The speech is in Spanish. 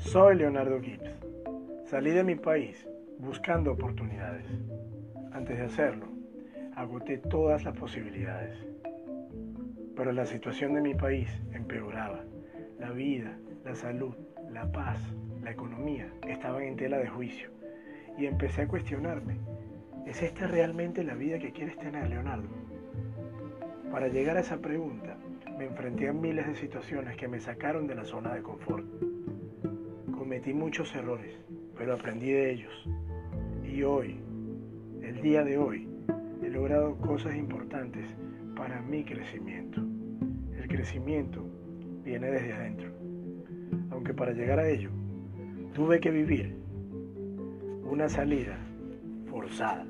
Soy Leonardo Gibbs. Salí de mi país buscando oportunidades. Antes de hacerlo, agoté todas las posibilidades. Pero la situación de mi país empeoraba. La vida, la salud, la paz, la economía estaban en tela de juicio. Y empecé a cuestionarme, ¿es esta realmente la vida que quieres tener, Leonardo? Para llegar a esa pregunta, me enfrenté a miles de situaciones que me sacaron de la zona de confort. Cometí muchos errores, pero aprendí de ellos. Y hoy, el día de hoy, he logrado cosas importantes para mi crecimiento. El crecimiento viene desde adentro. Aunque para llegar a ello, tuve que vivir una salida forzada.